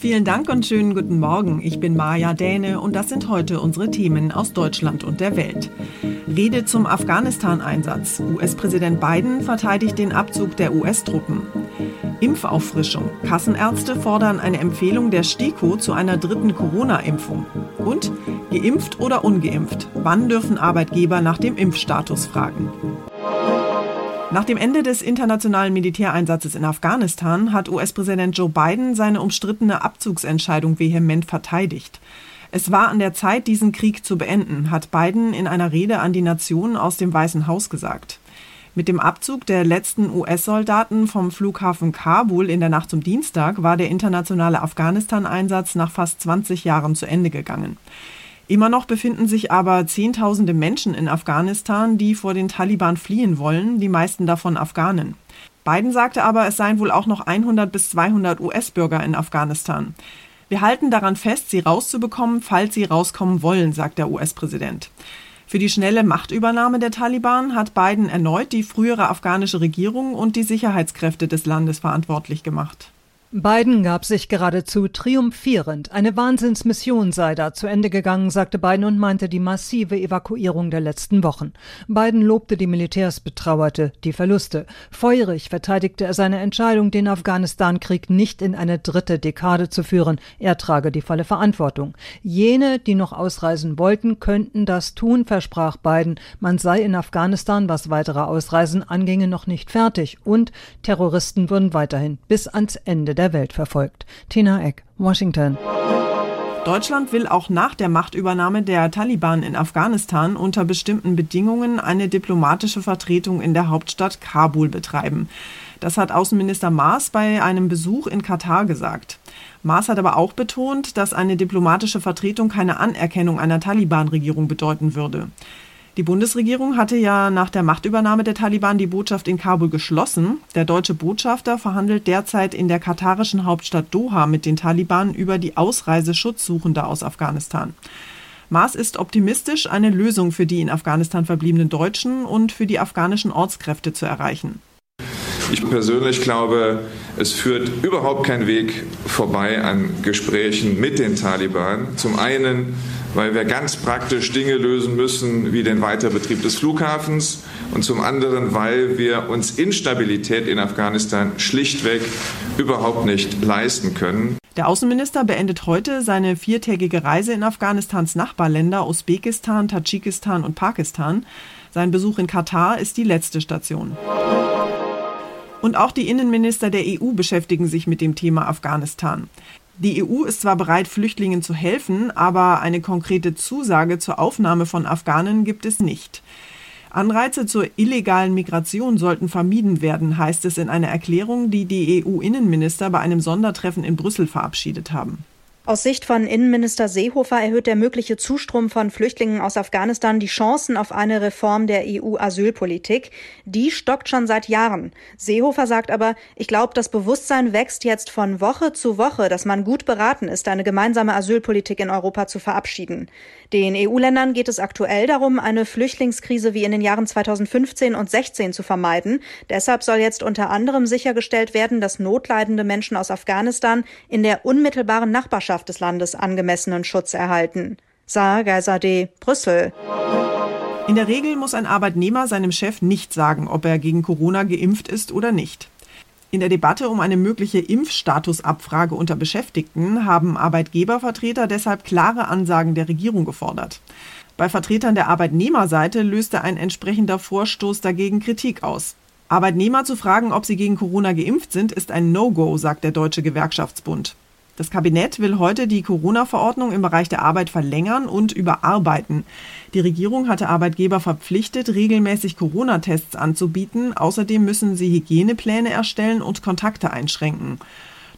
Vielen Dank und schönen guten Morgen. Ich bin Maja Däne und das sind heute unsere Themen aus Deutschland und der Welt. Rede zum Afghanistan-Einsatz. US-Präsident Biden verteidigt den Abzug der US-Truppen. Impfauffrischung. Kassenärzte fordern eine Empfehlung der STIKO zu einer dritten Corona-Impfung. Und geimpft oder ungeimpft? Wann dürfen Arbeitgeber nach dem Impfstatus fragen? Nach dem Ende des internationalen Militäreinsatzes in Afghanistan hat US-Präsident Joe Biden seine umstrittene Abzugsentscheidung vehement verteidigt. Es war an der Zeit, diesen Krieg zu beenden, hat Biden in einer Rede an die Nation aus dem Weißen Haus gesagt. Mit dem Abzug der letzten US-Soldaten vom Flughafen Kabul in der Nacht zum Dienstag war der internationale Afghanistan-Einsatz nach fast 20 Jahren zu Ende gegangen. Immer noch befinden sich aber Zehntausende Menschen in Afghanistan, die vor den Taliban fliehen wollen, die meisten davon Afghanen. Biden sagte aber, es seien wohl auch noch 100 bis 200 US-Bürger in Afghanistan. Wir halten daran fest, sie rauszubekommen, falls sie rauskommen wollen, sagt der US-Präsident. Für die schnelle Machtübernahme der Taliban hat Biden erneut die frühere afghanische Regierung und die Sicherheitskräfte des Landes verantwortlich gemacht. Biden gab sich geradezu triumphierend. Eine Wahnsinnsmission sei da zu Ende gegangen, sagte Biden und meinte die massive Evakuierung der letzten Wochen. Biden lobte die Militärs, betrauerte die Verluste. Feurig verteidigte er seine Entscheidung, den Afghanistan-Krieg nicht in eine dritte Dekade zu führen. Er trage die volle Verantwortung. Jene, die noch ausreisen wollten, könnten das tun, versprach Biden. Man sei in Afghanistan, was weitere Ausreisen anginge, noch nicht fertig und Terroristen würden weiterhin bis ans Ende der Welt verfolgt. Tina Eck, Washington. Deutschland will auch nach der Machtübernahme der Taliban in Afghanistan unter bestimmten Bedingungen eine diplomatische Vertretung in der Hauptstadt Kabul betreiben. Das hat Außenminister Maas bei einem Besuch in Katar gesagt. Maas hat aber auch betont, dass eine diplomatische Vertretung keine Anerkennung einer Taliban-Regierung bedeuten würde. Die Bundesregierung hatte ja nach der Machtübernahme der Taliban die Botschaft in Kabul geschlossen. Der deutsche Botschafter verhandelt derzeit in der katarischen Hauptstadt Doha mit den Taliban über die Ausreise Schutzsuchender aus Afghanistan. Maas ist optimistisch, eine Lösung für die in Afghanistan verbliebenen Deutschen und für die afghanischen Ortskräfte zu erreichen. Ich persönlich glaube, es führt überhaupt kein Weg vorbei an Gesprächen mit den Taliban. Zum einen weil wir ganz praktisch Dinge lösen müssen, wie den Weiterbetrieb des Flughafens und zum anderen, weil wir uns Instabilität in Afghanistan schlichtweg überhaupt nicht leisten können. Der Außenminister beendet heute seine viertägige Reise in Afghanistans Nachbarländer Usbekistan, Tadschikistan und Pakistan. Sein Besuch in Katar ist die letzte Station. Und auch die Innenminister der EU beschäftigen sich mit dem Thema Afghanistan. Die EU ist zwar bereit, Flüchtlingen zu helfen, aber eine konkrete Zusage zur Aufnahme von Afghanen gibt es nicht. Anreize zur illegalen Migration sollten vermieden werden, heißt es in einer Erklärung, die die EU-Innenminister bei einem Sondertreffen in Brüssel verabschiedet haben. Aus Sicht von Innenminister Seehofer erhöht der mögliche Zustrom von Flüchtlingen aus Afghanistan die Chancen auf eine Reform der EU-Asylpolitik. Die stockt schon seit Jahren. Seehofer sagt aber, ich glaube, das Bewusstsein wächst jetzt von Woche zu Woche, dass man gut beraten ist, eine gemeinsame Asylpolitik in Europa zu verabschieden. Den EU-Ländern geht es aktuell darum, eine Flüchtlingskrise wie in den Jahren 2015 und 16 zu vermeiden. Deshalb soll jetzt unter anderem sichergestellt werden, dass notleidende Menschen aus Afghanistan in der unmittelbaren Nachbarschaft Bürgerschaft des Landes angemessenen Schutz erhalten. Saar Geisade, Brüssel. In der Regel muss ein Arbeitnehmer seinem Chef nicht sagen, ob er gegen Corona geimpft ist oder nicht. In der Debatte um eine mögliche Impfstatusabfrage unter Beschäftigten haben Arbeitgebervertreter deshalb klare Ansagen der Regierung gefordert. Bei Vertretern der Arbeitnehmerseite löste ein entsprechender Vorstoß dagegen Kritik aus. Arbeitnehmer zu fragen, ob sie gegen Corona geimpft sind, ist ein No-Go, sagt der Deutsche Gewerkschaftsbund. Das Kabinett will heute die Corona-Verordnung im Bereich der Arbeit verlängern und überarbeiten. Die Regierung hatte Arbeitgeber verpflichtet, regelmäßig Corona-Tests anzubieten. Außerdem müssen sie Hygienepläne erstellen und Kontakte einschränken.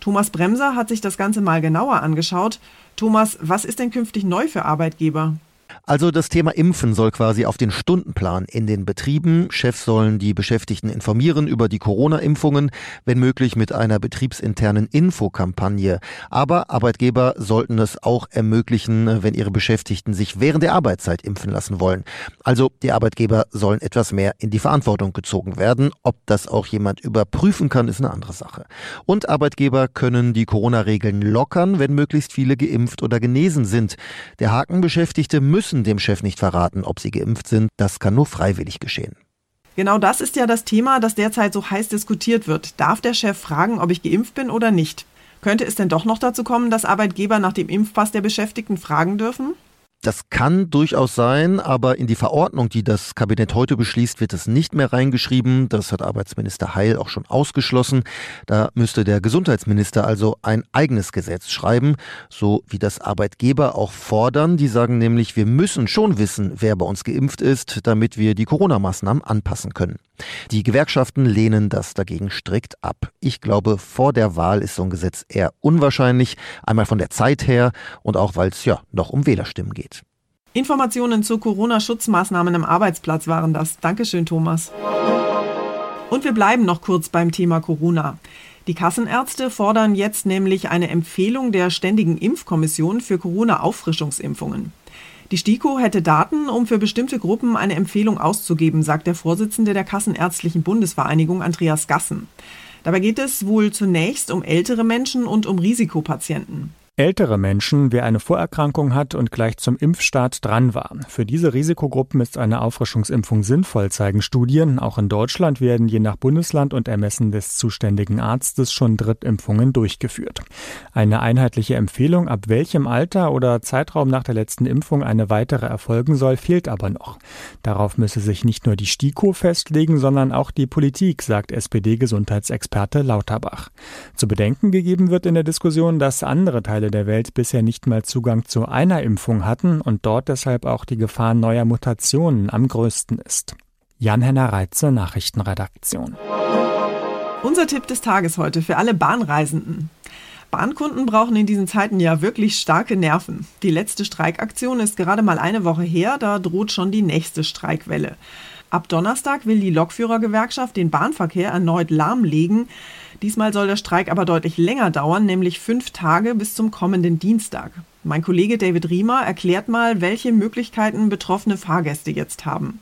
Thomas Bremser hat sich das Ganze mal genauer angeschaut. Thomas, was ist denn künftig neu für Arbeitgeber? Also das Thema Impfen soll quasi auf den Stundenplan in den Betrieben. Chefs sollen die Beschäftigten informieren über die Corona-Impfungen, wenn möglich mit einer betriebsinternen Infokampagne. Aber Arbeitgeber sollten es auch ermöglichen, wenn ihre Beschäftigten sich während der Arbeitszeit impfen lassen wollen. Also die Arbeitgeber sollen etwas mehr in die Verantwortung gezogen werden. Ob das auch jemand überprüfen kann, ist eine andere Sache. Und Arbeitgeber können die Corona-Regeln lockern, wenn möglichst viele geimpft oder genesen sind. Der Haken Beschäftigte müssen müssen dem Chef nicht verraten, ob sie geimpft sind. Das kann nur freiwillig geschehen. Genau das ist ja das Thema, das derzeit so heiß diskutiert wird. Darf der Chef fragen, ob ich geimpft bin oder nicht? Könnte es denn doch noch dazu kommen, dass Arbeitgeber nach dem Impfpass der Beschäftigten fragen dürfen? Das kann durchaus sein, aber in die Verordnung, die das Kabinett heute beschließt, wird es nicht mehr reingeschrieben. Das hat Arbeitsminister Heil auch schon ausgeschlossen. Da müsste der Gesundheitsminister also ein eigenes Gesetz schreiben, so wie das Arbeitgeber auch fordern. Die sagen nämlich, wir müssen schon wissen, wer bei uns geimpft ist, damit wir die Corona-Maßnahmen anpassen können. Die Gewerkschaften lehnen das dagegen strikt ab. Ich glaube, vor der Wahl ist so ein Gesetz eher unwahrscheinlich, einmal von der Zeit her und auch weil es ja noch um Wählerstimmen geht. Informationen zu Corona-Schutzmaßnahmen am Arbeitsplatz waren das. Dankeschön, Thomas. Und wir bleiben noch kurz beim Thema Corona. Die Kassenärzte fordern jetzt nämlich eine Empfehlung der Ständigen Impfkommission für Corona-Auffrischungsimpfungen. Die STIKO hätte Daten, um für bestimmte Gruppen eine Empfehlung auszugeben, sagt der Vorsitzende der Kassenärztlichen Bundesvereinigung Andreas Gassen. Dabei geht es wohl zunächst um ältere Menschen und um Risikopatienten. Ältere Menschen, wer eine Vorerkrankung hat und gleich zum Impfstart dran war. Für diese Risikogruppen ist eine Auffrischungsimpfung sinnvoll, zeigen Studien. Auch in Deutschland werden je nach Bundesland und Ermessen des zuständigen Arztes schon Drittimpfungen durchgeführt. Eine einheitliche Empfehlung, ab welchem Alter oder Zeitraum nach der letzten Impfung eine weitere erfolgen soll, fehlt aber noch. Darauf müsse sich nicht nur die STIKO festlegen, sondern auch die Politik, sagt SPD-Gesundheitsexperte Lauterbach. Zu bedenken gegeben wird in der Diskussion, dass andere Teile der Welt bisher nicht mal Zugang zu einer Impfung hatten und dort deshalb auch die Gefahr neuer Mutationen am größten ist. Jan-Henner Reitze, Nachrichtenredaktion. Unser Tipp des Tages heute für alle Bahnreisenden. Bahnkunden brauchen in diesen Zeiten ja wirklich starke Nerven. Die letzte Streikaktion ist gerade mal eine Woche her, da droht schon die nächste Streikwelle. Ab Donnerstag will die Lokführergewerkschaft den Bahnverkehr erneut lahmlegen. Diesmal soll der Streik aber deutlich länger dauern, nämlich fünf Tage bis zum kommenden Dienstag. Mein Kollege David Riemer erklärt mal, welche Möglichkeiten betroffene Fahrgäste jetzt haben.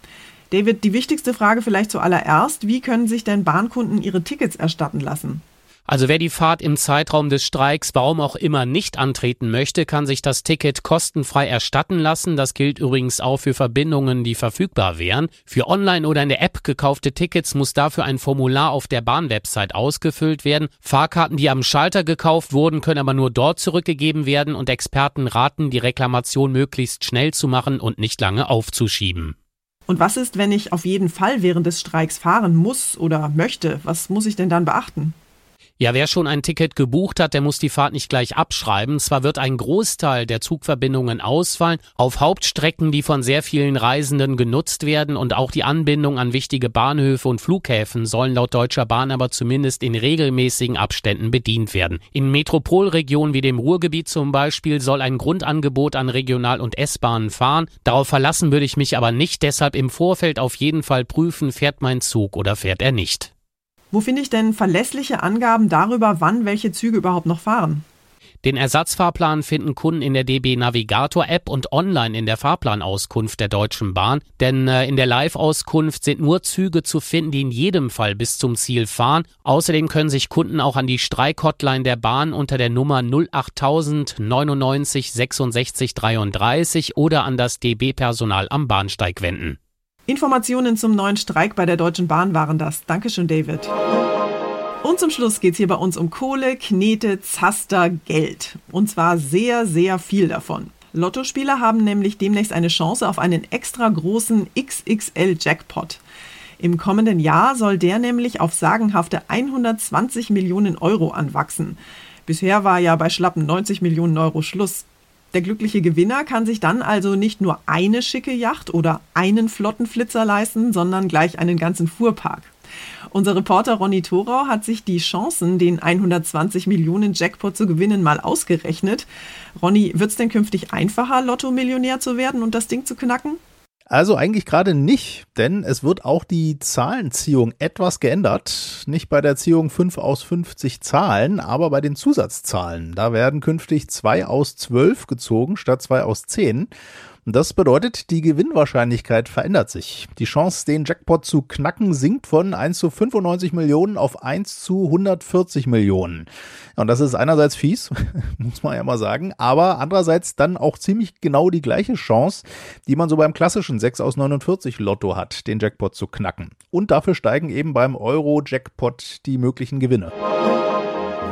David, die wichtigste Frage vielleicht zuallererst, wie können sich denn Bahnkunden ihre Tickets erstatten lassen? Also wer die Fahrt im Zeitraum des Streiks, warum auch immer, nicht antreten möchte, kann sich das Ticket kostenfrei erstatten lassen. Das gilt übrigens auch für Verbindungen, die verfügbar wären. Für online oder in der App gekaufte Tickets muss dafür ein Formular auf der Bahnwebsite ausgefüllt werden. Fahrkarten, die am Schalter gekauft wurden, können aber nur dort zurückgegeben werden und Experten raten, die Reklamation möglichst schnell zu machen und nicht lange aufzuschieben. Und was ist, wenn ich auf jeden Fall während des Streiks fahren muss oder möchte? Was muss ich denn dann beachten? Ja, wer schon ein Ticket gebucht hat, der muss die Fahrt nicht gleich abschreiben. Zwar wird ein Großteil der Zugverbindungen ausfallen, auf Hauptstrecken, die von sehr vielen Reisenden genutzt werden und auch die Anbindung an wichtige Bahnhöfe und Flughäfen sollen laut Deutscher Bahn aber zumindest in regelmäßigen Abständen bedient werden. In Metropolregionen wie dem Ruhrgebiet zum Beispiel soll ein Grundangebot an Regional- und S-Bahnen fahren. Darauf verlassen würde ich mich aber nicht, deshalb im Vorfeld auf jeden Fall prüfen, fährt mein Zug oder fährt er nicht. Wo finde ich denn verlässliche Angaben darüber, wann welche Züge überhaupt noch fahren? Den Ersatzfahrplan finden Kunden in der DB Navigator App und online in der Fahrplanauskunft der Deutschen Bahn, denn äh, in der Live-Auskunft sind nur Züge zu finden, die in jedem Fall bis zum Ziel fahren. Außerdem können sich Kunden auch an die Streikhotline der Bahn unter der Nummer 08000 99 66 33 oder an das DB Personal am Bahnsteig wenden. Informationen zum neuen Streik bei der Deutschen Bahn waren das. Dankeschön, David. Und zum Schluss geht es hier bei uns um Kohle, Knete, Zaster, Geld. Und zwar sehr, sehr viel davon. Lottospieler haben nämlich demnächst eine Chance auf einen extra großen XXL-Jackpot. Im kommenden Jahr soll der nämlich auf sagenhafte 120 Millionen Euro anwachsen. Bisher war ja bei schlappen 90 Millionen Euro Schluss. Der glückliche Gewinner kann sich dann also nicht nur eine schicke Yacht oder einen Flottenflitzer leisten, sondern gleich einen ganzen Fuhrpark. Unser Reporter Ronny Thorau hat sich die Chancen, den 120 Millionen Jackpot zu gewinnen, mal ausgerechnet. Ronny, wird es denn künftig einfacher, Lotto-Millionär zu werden und das Ding zu knacken? Also eigentlich gerade nicht, denn es wird auch die Zahlenziehung etwas geändert. Nicht bei der Ziehung 5 aus 50 Zahlen, aber bei den Zusatzzahlen. Da werden künftig 2 aus 12 gezogen statt 2 aus 10. Das bedeutet, die Gewinnwahrscheinlichkeit verändert sich. Die Chance, den Jackpot zu knacken, sinkt von 1 zu 95 Millionen auf 1 zu 140 Millionen. Und das ist einerseits fies, muss man ja mal sagen, aber andererseits dann auch ziemlich genau die gleiche Chance, die man so beim klassischen 6 aus 49 Lotto hat, den Jackpot zu knacken. Und dafür steigen eben beim Euro-Jackpot die möglichen Gewinne.